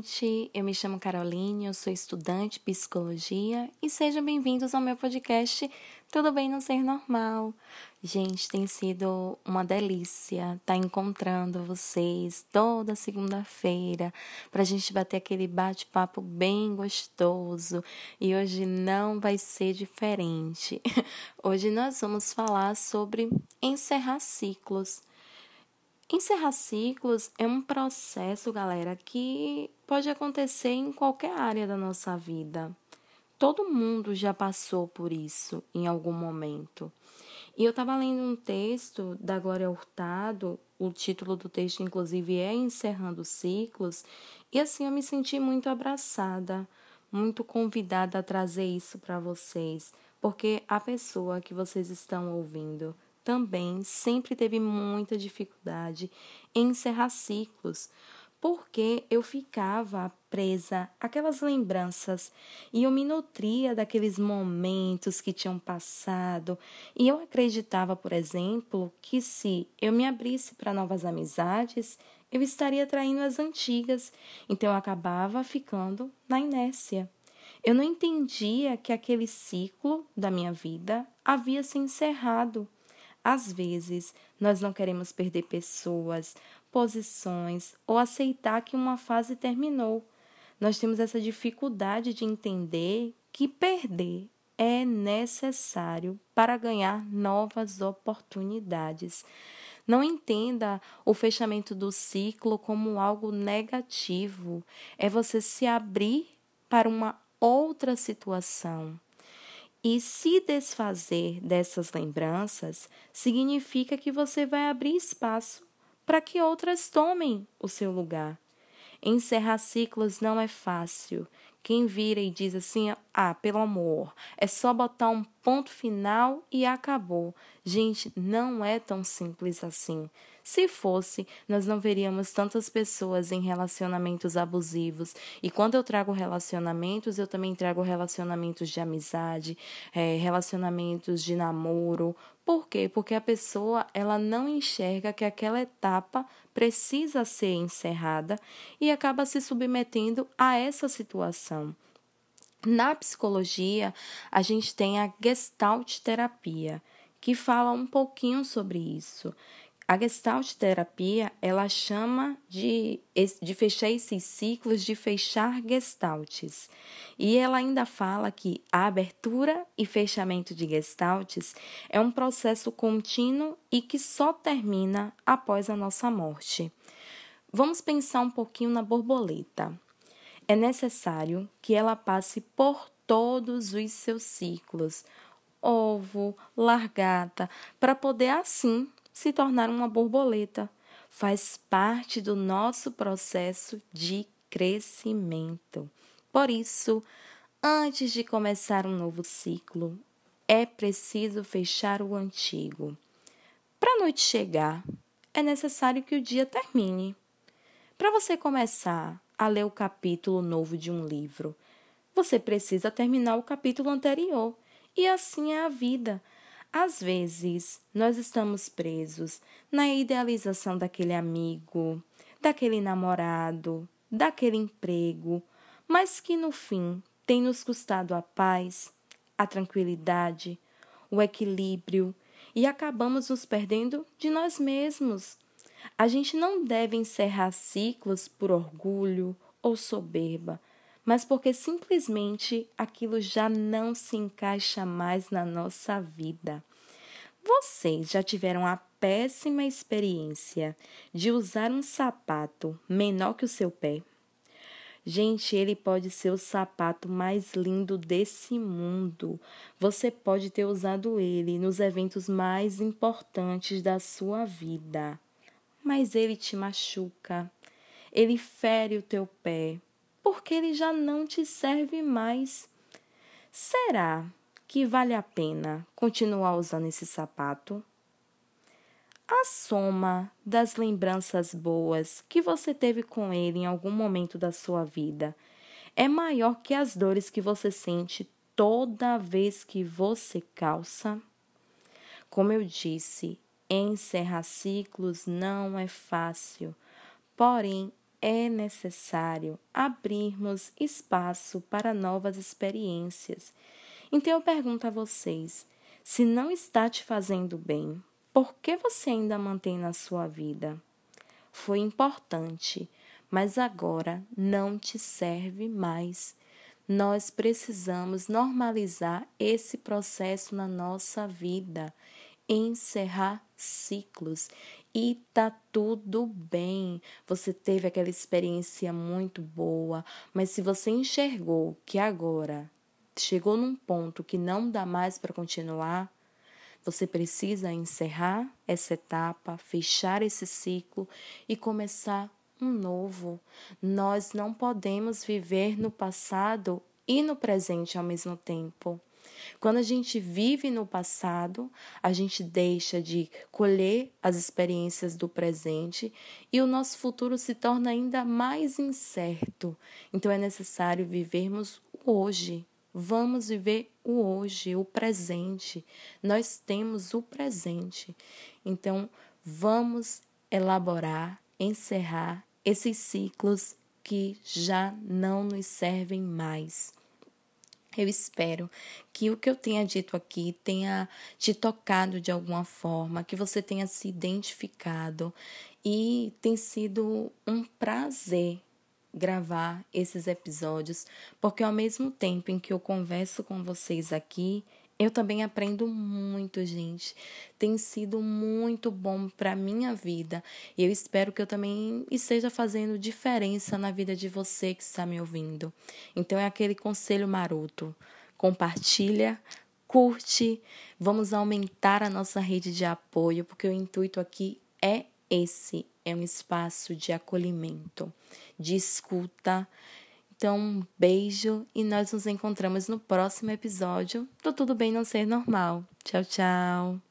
gente! Eu me chamo Caroline, eu sou estudante de psicologia e sejam bem-vindos ao meu podcast Tudo Bem Não Ser Normal. Gente, tem sido uma delícia estar tá encontrando vocês toda segunda-feira para a gente bater aquele bate-papo bem gostoso e hoje não vai ser diferente. Hoje nós vamos falar sobre encerrar ciclos. Encerrar ciclos é um processo, galera, que pode acontecer em qualquer área da nossa vida. Todo mundo já passou por isso em algum momento. E eu estava lendo um texto da Glória Hurtado, o título do texto, inclusive, é Encerrando Ciclos, e assim eu me senti muito abraçada, muito convidada a trazer isso para vocês, porque a pessoa que vocês estão ouvindo também sempre teve muita dificuldade em encerrar ciclos, porque eu ficava presa àquelas lembranças e eu me nutria daqueles momentos que tinham passado. E eu acreditava, por exemplo, que se eu me abrisse para novas amizades, eu estaria traindo as antigas. Então eu acabava ficando na inércia. Eu não entendia que aquele ciclo da minha vida havia se encerrado. Às vezes, nós não queremos perder pessoas, posições ou aceitar que uma fase terminou. Nós temos essa dificuldade de entender que perder é necessário para ganhar novas oportunidades. Não entenda o fechamento do ciclo como algo negativo. É você se abrir para uma outra situação. E se desfazer dessas lembranças significa que você vai abrir espaço para que outras tomem o seu lugar. Encerrar ciclos não é fácil. Quem vira e diz assim: ah, pelo amor, é só botar um ponto final e acabou. Gente, não é tão simples assim. Se fosse, nós não veríamos tantas pessoas em relacionamentos abusivos. E quando eu trago relacionamentos, eu também trago relacionamentos de amizade, é, relacionamentos de namoro. Por quê? Porque a pessoa ela não enxerga que aquela etapa precisa ser encerrada e acaba se submetendo a essa situação. Na psicologia, a gente tem a Gestalt terapia, que fala um pouquinho sobre isso, a Gestalt terapia, ela chama de, de fechar esses ciclos de fechar gestaltes. E ela ainda fala que a abertura e fechamento de gestaltes é um processo contínuo e que só termina após a nossa morte. Vamos pensar um pouquinho na borboleta. É necessário que ela passe por todos os seus ciclos, ovo, largata, para poder assim se tornar uma borboleta. Faz parte do nosso processo de crescimento. Por isso, antes de começar um novo ciclo, é preciso fechar o antigo. Para a noite chegar, é necessário que o dia termine. Para você começar a ler o capítulo novo de um livro, você precisa terminar o capítulo anterior. E assim é a vida. Às vezes, nós estamos presos na idealização daquele amigo, daquele namorado, daquele emprego, mas que no fim tem nos custado a paz, a tranquilidade, o equilíbrio e acabamos nos perdendo de nós mesmos. A gente não deve encerrar ciclos por orgulho ou soberba, mas porque simplesmente aquilo já não se encaixa mais na nossa vida. Vocês já tiveram a péssima experiência de usar um sapato menor que o seu pé? Gente, ele pode ser o sapato mais lindo desse mundo. Você pode ter usado ele nos eventos mais importantes da sua vida. Mas ele te machuca. Ele fere o teu pé porque ele já não te serve mais. Será que vale a pena continuar usando esse sapato? A soma das lembranças boas que você teve com ele em algum momento da sua vida é maior que as dores que você sente toda vez que você calça? Como eu disse, encerrar ciclos não é fácil, porém é necessário abrirmos espaço para novas experiências. Então eu pergunto a vocês: se não está te fazendo bem, por que você ainda mantém na sua vida? Foi importante, mas agora não te serve mais. Nós precisamos normalizar esse processo na nossa vida, encerrar ciclos e tá tudo bem. Você teve aquela experiência muito boa, mas se você enxergou que agora chegou num ponto que não dá mais para continuar, você precisa encerrar essa etapa, fechar esse ciclo e começar um novo. Nós não podemos viver no passado e no presente ao mesmo tempo. Quando a gente vive no passado, a gente deixa de colher as experiências do presente e o nosso futuro se torna ainda mais incerto. Então é necessário vivermos o hoje. Vamos viver o hoje, o presente. Nós temos o presente. Então vamos elaborar, encerrar esses ciclos que já não nos servem mais. Eu espero que o que eu tenha dito aqui tenha te tocado de alguma forma, que você tenha se identificado e tem sido um prazer gravar esses episódios, porque ao mesmo tempo em que eu converso com vocês aqui, eu também aprendo muito, gente. Tem sido muito bom para minha vida. E eu espero que eu também esteja fazendo diferença na vida de você que está me ouvindo. Então é aquele conselho maroto. Compartilha, curte, vamos aumentar a nossa rede de apoio, porque o intuito aqui é esse, é um espaço de acolhimento, de escuta então, um beijo e nós nos encontramos no próximo episódio do Tudo Bem Não Ser Normal. Tchau, tchau.